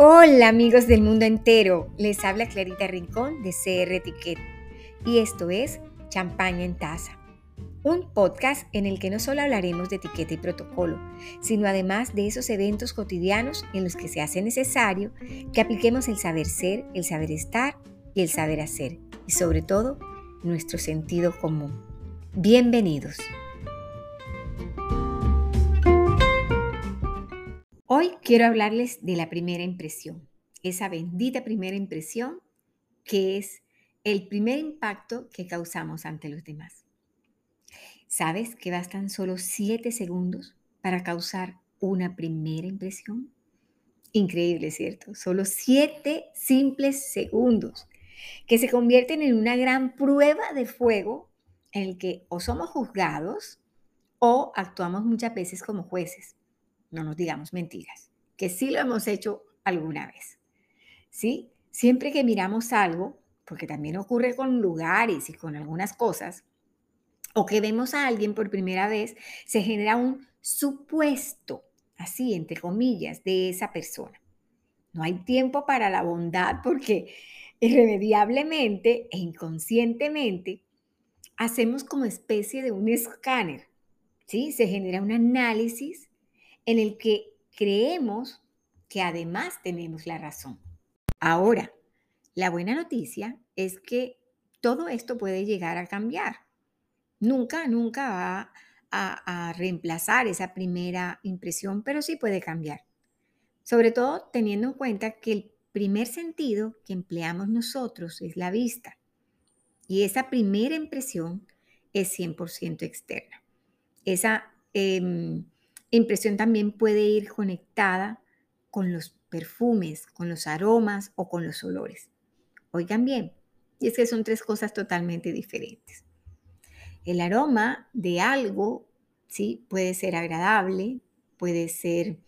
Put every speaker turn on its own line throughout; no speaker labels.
Hola amigos del mundo entero, les habla Clarita Rincón de CR Etiquette y esto es Champaña en Taza, un podcast en el que no solo hablaremos de etiqueta y protocolo, sino además de esos eventos cotidianos en los que se hace necesario que apliquemos el saber ser, el saber estar y el saber hacer y sobre todo nuestro sentido común. Bienvenidos. Hoy quiero hablarles de la primera impresión, esa bendita primera impresión que es el primer impacto que causamos ante los demás. ¿Sabes que bastan solo 7 segundos para causar una primera impresión? Increíble, ¿cierto? Solo 7 simples segundos que se convierten en una gran prueba de fuego en el que o somos juzgados o actuamos muchas veces como jueces no nos digamos mentiras, que sí lo hemos hecho alguna vez. ¿Sí? Siempre que miramos algo, porque también ocurre con lugares y con algunas cosas, o que vemos a alguien por primera vez, se genera un supuesto, así entre comillas, de esa persona. No hay tiempo para la bondad porque irremediablemente e inconscientemente hacemos como especie de un escáner, ¿sí? Se genera un análisis en el que creemos que además tenemos la razón. Ahora, la buena noticia es que todo esto puede llegar a cambiar. Nunca, nunca va a, reemplazar esa primera impresión, pero sí puede cambiar. Sobre todo teniendo en cuenta que el primer sentido que empleamos nosotros es la vista. Y esa primera impresión es 100% externa. Esa em, Impresión también puede ir conectada con los perfumes, con los aromas o con los olores. Oigan bien, y es que son tres cosas totalmente diferentes. El aroma de algo, ¿sí? Puede ser agradable, puede ser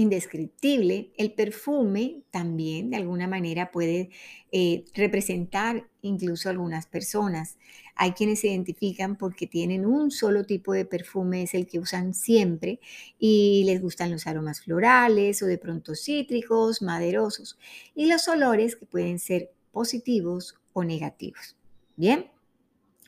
indescriptible. El perfume también de alguna manera puede eh, representar incluso algunas personas. Hay quienes se identifican porque tienen un solo tipo de perfume, es el que usan siempre y les gustan los aromas florales o de pronto cítricos, maderosos y los olores que pueden ser positivos o negativos. Bien,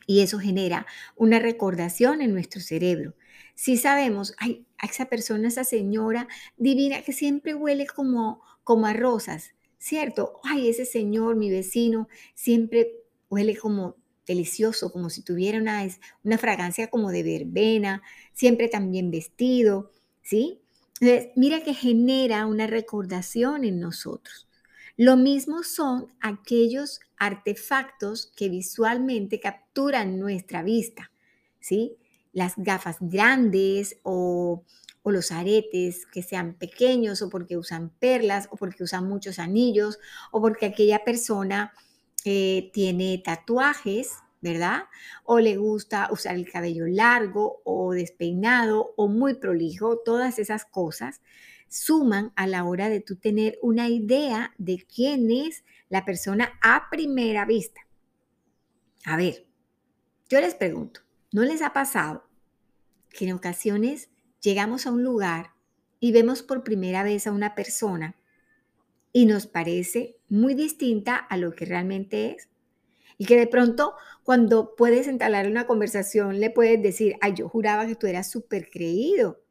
y eso genera una recordación en nuestro cerebro. Si sabemos, ay, a esa persona, esa señora divina que siempre huele como, como a rosas, ¿cierto? Ay, ese señor, mi vecino, siempre huele como delicioso, como si tuviera una, una fragancia como de verbena, siempre también vestido, ¿sí? Entonces, mira que genera una recordación en nosotros. Lo mismo son aquellos artefactos que visualmente capturan nuestra vista, ¿sí? Las gafas grandes o, los aretes que sean pequeños o porque usan perlas o porque usan muchos anillos o porque aquella persona eh, tiene tatuajes, ¿verdad? O le gusta usar el cabello largo o despeinado o muy prolijo, todas esas cosas suman a la hora de tú tener una idea de quién es la persona a primera vista. A ver, yo les pregunto, ¿no les ha pasado que en ocasiones llegamos a un lugar y vemos por primera vez a una persona y nos parece muy distinta a lo que realmente es? Y que de pronto cuando puedes entablar una conversación le puedes decir, ay, yo juraba que tú eras súper creído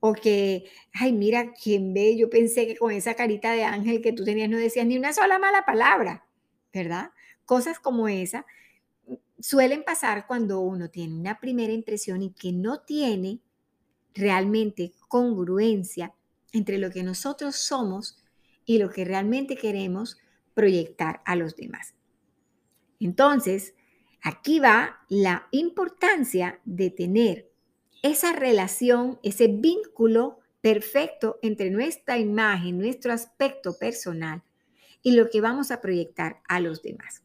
o que, ay, mira, quién ve, yo pensé que con esa carita de ángel que tú tenías no decías ni una sola mala palabra, ¿verdad? Cosas como esa suelen pasar cuando uno tiene una primera impresión y que no tiene realmente congruencia entre lo que nosotros somos y lo que realmente queremos proyectar a los demás. Entonces, aquí va la importancia de tener esa relación, ese vínculo perfecto entre nuestra imagen, nuestro aspecto personal y lo que vamos a proyectar a los demás.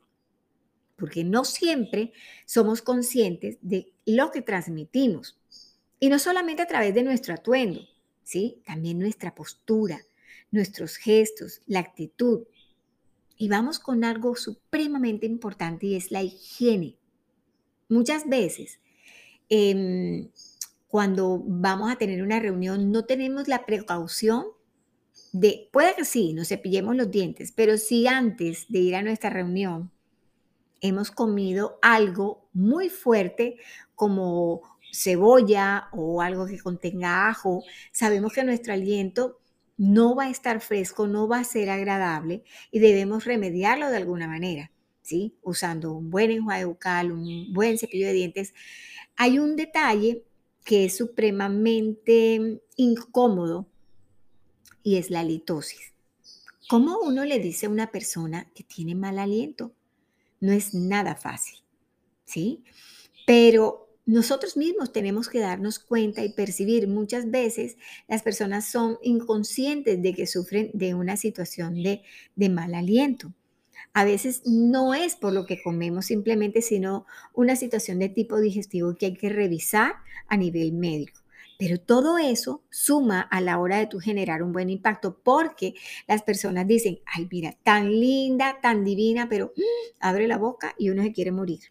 Porque no siempre somos conscientes de lo que transmitimos. Y no solamente a través de nuestro atuendo, ¿sí? También nuestra postura, nuestros gestos, la actitud. Y vamos con algo supremamente importante y es la higiene. Muchas veces em, cuando vamos a tener una reunión no tenemos la precaución de, puede que sí, nos cepillemos los dientes, pero si antes de ir a nuestra reunión hemos comido algo muy fuerte como cebolla o algo que contenga ajo, sabemos que nuestro aliento no va a estar fresco, no va a ser agradable y debemos remediarlo de alguna manera, ¿sí? Usando un buen enjuague bucal, un buen cepillo de dientes. Hay un detalle que es supremamente incómodo y es la litosis. ¿Cómo uno le dice a una persona que tiene mal aliento? No es nada fácil, ¿sí? Pero nosotros mismos tenemos que darnos cuenta y percibir. Muchas veces las personas son inconscientes de que sufren de una situación de, de mal aliento. A veces no es por lo que comemos simplemente, sino una situación de tipo digestivo que hay que revisar a nivel médico. Pero todo eso suma a la hora de tú generar un buen impacto porque las personas dicen, ay, mira, tan linda, tan divina, pero mm, abre la boca y uno se quiere morir.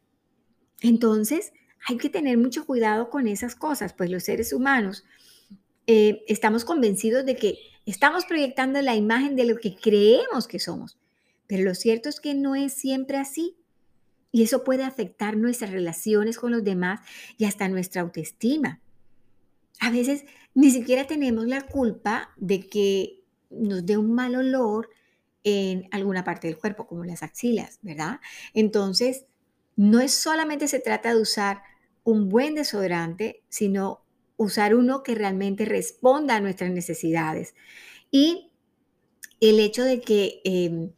Entonces, hay que tener mucho cuidado con esas cosas, pues los seres humanos eh, estamos convencidos de que estamos proyectando la imagen de lo que creemos que somos, pero lo cierto es que no es siempre así. Y eso puede afectar nuestras relaciones con los demás y hasta nuestra autoestima. A veces ni siquiera tenemos la culpa de que nos dé un mal olor en alguna parte del cuerpo, como las axilas, ¿verdad? Entonces, no es solamente se trata de usar un buen desodorante, sino usar uno que realmente responda a nuestras necesidades. Y el hecho de que em,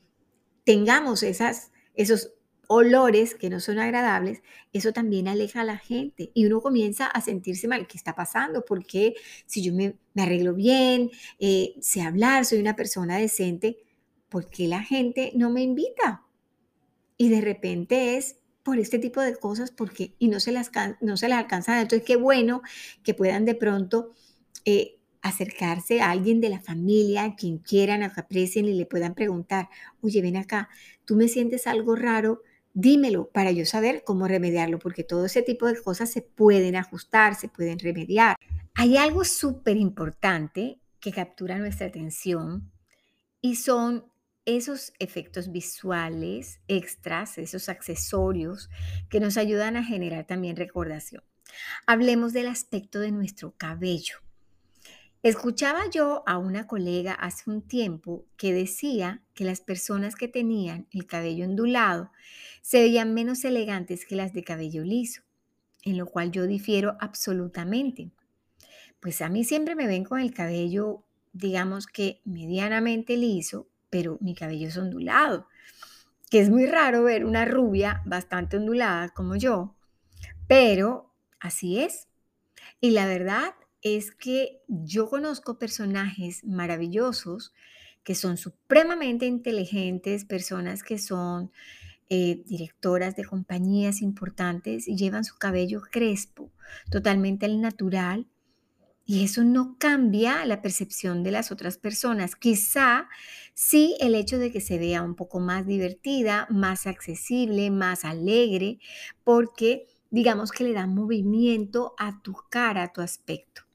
tengamos esas, esos olores que no son agradables, eso también aleja a la gente y uno comienza a sentirse mal. ¿Qué está pasando? Porque si yo me, arreglo bien, eh, sé hablar, soy una persona decente, ¿por qué la gente no me invita? Y de repente es por este tipo de cosas porque y no se las, no se las alcanzan. Entonces, qué bueno que puedan de pronto eh, acercarse a alguien de la familia, quien quieran, a que aprecien y le puedan preguntar, oye, ven acá, tú me sientes algo raro, dímelo para yo saber cómo remediarlo, porque todo ese tipo de cosas se pueden ajustar, se pueden remediar. Hay algo súper importante que captura nuestra atención y son esos efectos visuales extras, esos accesorios que nos ayudan a generar también recordación. Hablemos del aspecto de nuestro cabello. Escuchaba yo a una colega hace un tiempo que decía que las personas que tenían el cabello ondulado se veían menos elegantes que las de cabello liso, en lo cual yo difiero absolutamente. Pues a mí siempre me ven con el cabello, digamos que medianamente liso, pero mi cabello es ondulado, que es muy raro ver una rubia bastante ondulada como yo, pero así es. Y la verdad es que yo conozco personajes maravillosos que son supremamente inteligentes, personas que son eh, directoras de compañías importantes y llevan su cabello crespo, totalmente al natural, y eso no cambia la percepción de las otras personas. Quizá sí el hecho de que se vea un poco más divertida, más accesible, más alegre, porque digamos que le da movimiento a tu cara, a tu aspecto.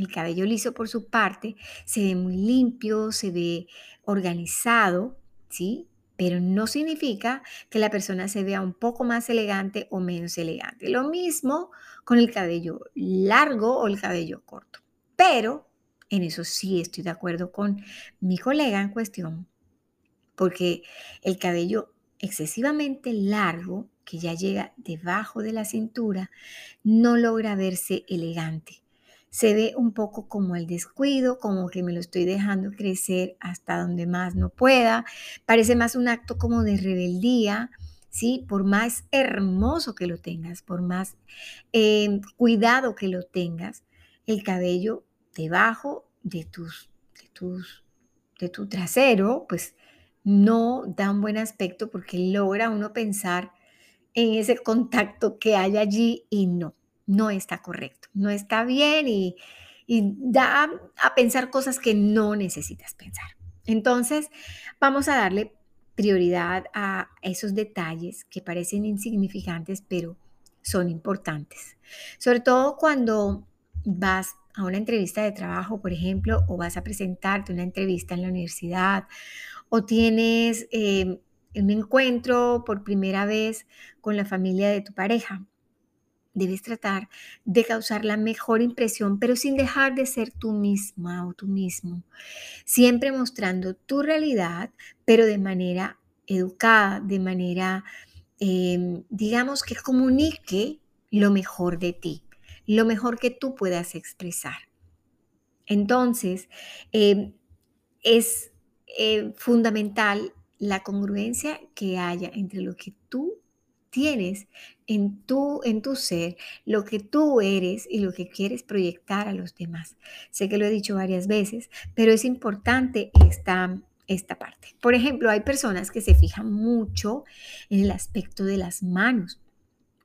El cabello liso, por su parte, se ve muy limpio, se ve organizado, ¿sí? Pero no significa que la persona se vea un poco más elegante o menos elegante. Lo mismo con el cabello largo o el cabello corto. Pero en eso sí estoy de acuerdo con mi colega en cuestión, porque el cabello excesivamente largo, que ya llega debajo de la cintura, no logra verse elegante. Se ve un poco como el descuido, como que me lo estoy dejando crecer hasta donde más no pueda. Parece más un acto como de rebeldía, ¿sí? Por más hermoso que lo tengas, por más eh, cuidado que lo tengas, el cabello debajo de tus, de de tu trasero, pues no da un buen aspecto porque logra uno pensar en ese contacto que hay allí y no, no está correcto, no está bien y, da a pensar cosas que no necesitas pensar. Entonces, vamos a darle prioridad a esos detalles que parecen insignificantes, pero son importantes. Sobre todo cuando vas a una entrevista de trabajo, por ejemplo, o vas a presentarte una entrevista en la universidad, o tienes eh, un encuentro por primera vez con la familia de tu pareja. Debes tratar de causar la mejor impresión, pero sin dejar de ser tú misma o tú mismo. Siempre mostrando tu realidad, pero de manera educada, de manera, em, digamos, que comunique lo mejor de ti, lo mejor que tú puedas expresar. Entonces, em, es eh, fundamental la congruencia que haya entre lo que tú tienes en tu, en tu ser, lo que tú eres y lo que quieres proyectar a los demás. Sé que lo he dicho varias veces, pero es importante esta, esta parte. Por ejemplo, hay personas que se fijan mucho en el aspecto de las manos.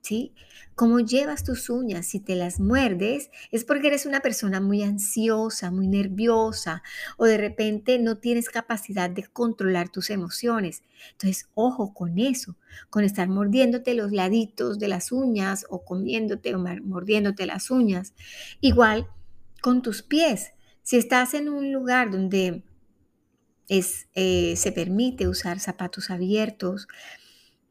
¿Sí? Cómo llevas tus uñas, si te las muerdes, es porque eres una persona muy ansiosa, muy nerviosa o de repente no tienes capacidad de controlar tus emociones. Entonces, ojo con eso, con estar mordiéndote los laditos de las uñas o comiéndote o mordiéndote las uñas. Igual con tus pies. Si estás en un lugar donde es, eh, se permite usar zapatos abiertos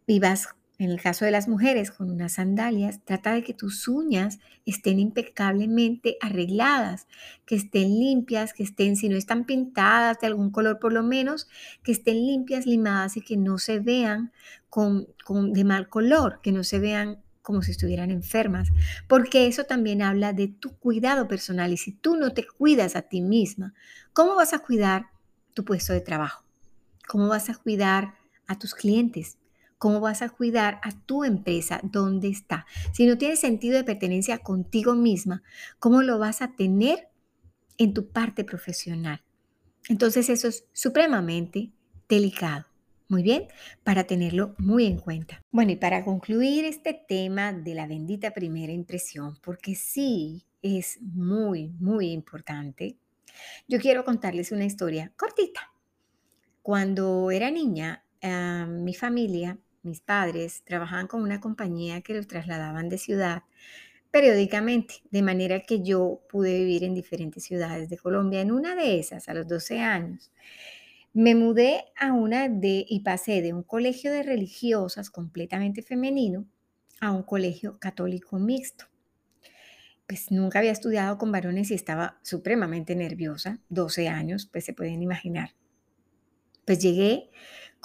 y vas en el caso de las mujeres con unas sandalias, trata de que tus uñas estén impecablemente arregladas, que estén limpias, que estén, si no están pintadas de algún color por lo menos, que estén limpias, limadas y que no se vean con, de mal color, que no se vean como si estuvieran enfermas, porque eso también habla de tu cuidado personal y si tú no te cuidas a ti misma, ¿cómo vas a cuidar tu puesto de trabajo? ¿Cómo vas a cuidar a tus clientes? ¿Cómo vas a cuidar a tu empresa? ¿Dónde está? Si no tienes sentido de pertenencia contigo misma, ¿cómo lo vas a tener en tu parte profesional? Entonces eso es supremamente delicado. Muy bien, para tenerlo muy en cuenta. Bueno, y para concluir este tema de la bendita primera impresión, porque sí es muy, muy importante, yo quiero contarles una historia cortita. Cuando era niña, ah, mi familia mis padres trabajaban con una compañía que los trasladaban de ciudad periódicamente, de manera que yo pude vivir en diferentes ciudades de Colombia. En una de esas, a los 12 años, me mudé a una de y pasé de un colegio de religiosas completamente femenino a un colegio católico mixto. Pues nunca había estudiado con varones y estaba supremamente nerviosa, 12 años, pues se pueden imaginar. Pues llegué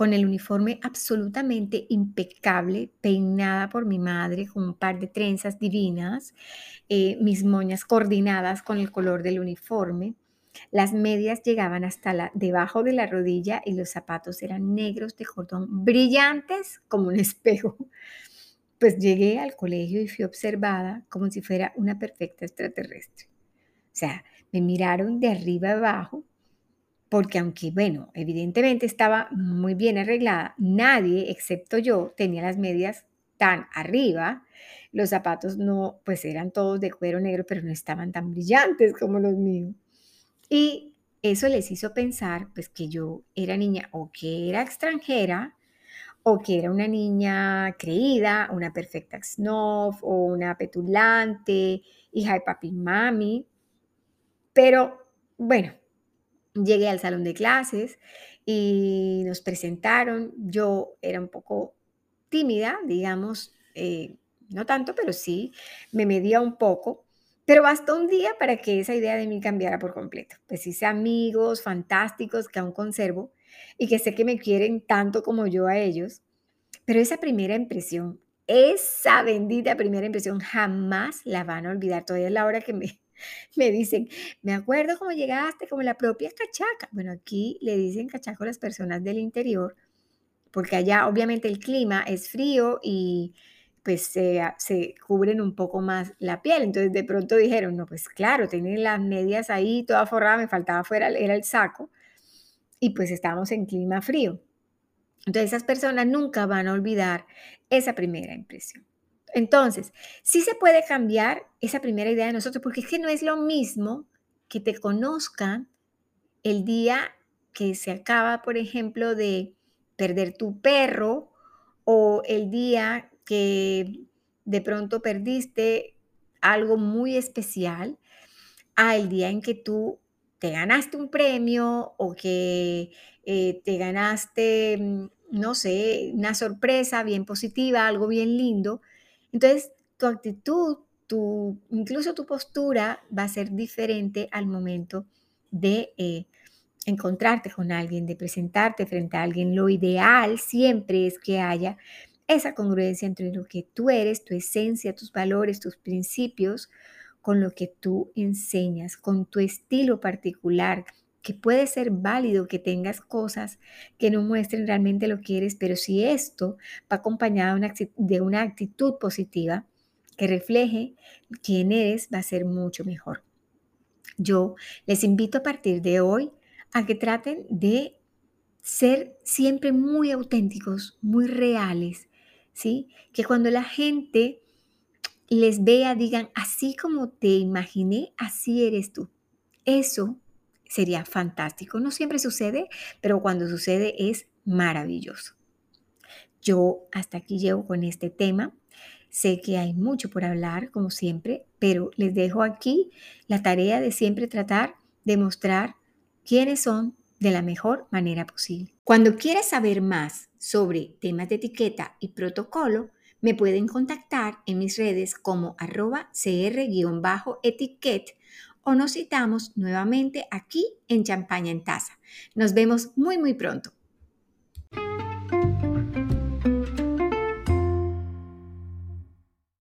con el uniforme absolutamente impecable, peinada por mi madre con un par de trenzas divinas, eh, mis moñas coordinadas con el color del uniforme. Las medias llegaban hasta la, debajo de la rodilla y los zapatos eran negros de cordón, brillantes como un espejo. Pues llegué al colegio y fui observada como si fuera una perfecta extraterrestre. O sea, me miraron de arriba abajo porque aunque, bueno, evidentemente estaba muy bien arreglada, nadie, excepto yo, tenía las medias tan arriba. Los zapatos no, pues eran todos de cuero negro, pero no estaban tan brillantes como los míos. Y eso les hizo pensar, pues, que yo era niña o que era extranjera, o que era una niña creída, una perfecta snob o una petulante, hija de papi y mami. Pero bueno, Llegué al salón de clases y nos presentaron. Yo era un poco tímida, digamos, eh, no tanto, pero sí, me medía un poco. Pero bastó un día para que esa idea de mí cambiara por completo. Pues hice amigos fantásticos que aún conservo y que sé que me quieren tanto como yo a ellos. Pero esa primera impresión, esa bendita primera impresión, jamás la van a olvidar. Todavía es la hora que me, me dicen, me acuerdo cómo llegaste, como la propia cachaca. Bueno, aquí le dicen cachaco a las personas del interior, porque allá obviamente el clima es frío y pues se, se cubren un poco más la piel. Entonces de pronto dijeron, no, pues claro, tienen las medias ahí toda forrada, me faltaba fuera, era el saco. Y pues estábamos en clima frío. Entonces esas personas nunca van a olvidar esa primera impresión. Entonces, sí se puede cambiar esa primera idea de nosotros, porque es que no es lo mismo que te conozcan el día que se acaba, por ejemplo, de perder tu perro o el día que de pronto perdiste algo muy especial al día en que tú te ganaste un premio o que eh, te ganaste, mm, no sé, una sorpresa bien positiva, algo bien lindo. Entonces, tu actitud, tu, incluso tu postura va a ser diferente al momento de eh, encontrarte con alguien, de presentarte frente a alguien. Lo ideal siempre es que haya esa congruencia entre lo que tú eres, tu esencia, tus valores, tus principios, con lo que tú enseñas, con tu estilo particular, que puede ser válido que tengas cosas que no muestren realmente lo que eres, pero si esto va acompañado de una actitud positiva que refleje quién eres, va a ser mucho mejor. Yo les invito a partir de hoy a que traten de ser siempre muy auténticos, muy reales, ¿sí? Que cuando la gente les vea, digan, así como te imaginé, así eres tú. Eso sería fantástico. No siempre sucede, pero cuando sucede es maravilloso. Yo hasta aquí llego con este tema. Sé que hay mucho por hablar, como siempre, pero les dejo aquí la tarea de siempre tratar de mostrar quiénes son de la mejor manera posible. Cuando quieras saber más sobre temas de etiqueta y protocolo, me pueden contactar en mis redes como arroba cr-etiquette o nos citamos nuevamente aquí en Champaña en Taza. Nos vemos muy muy pronto.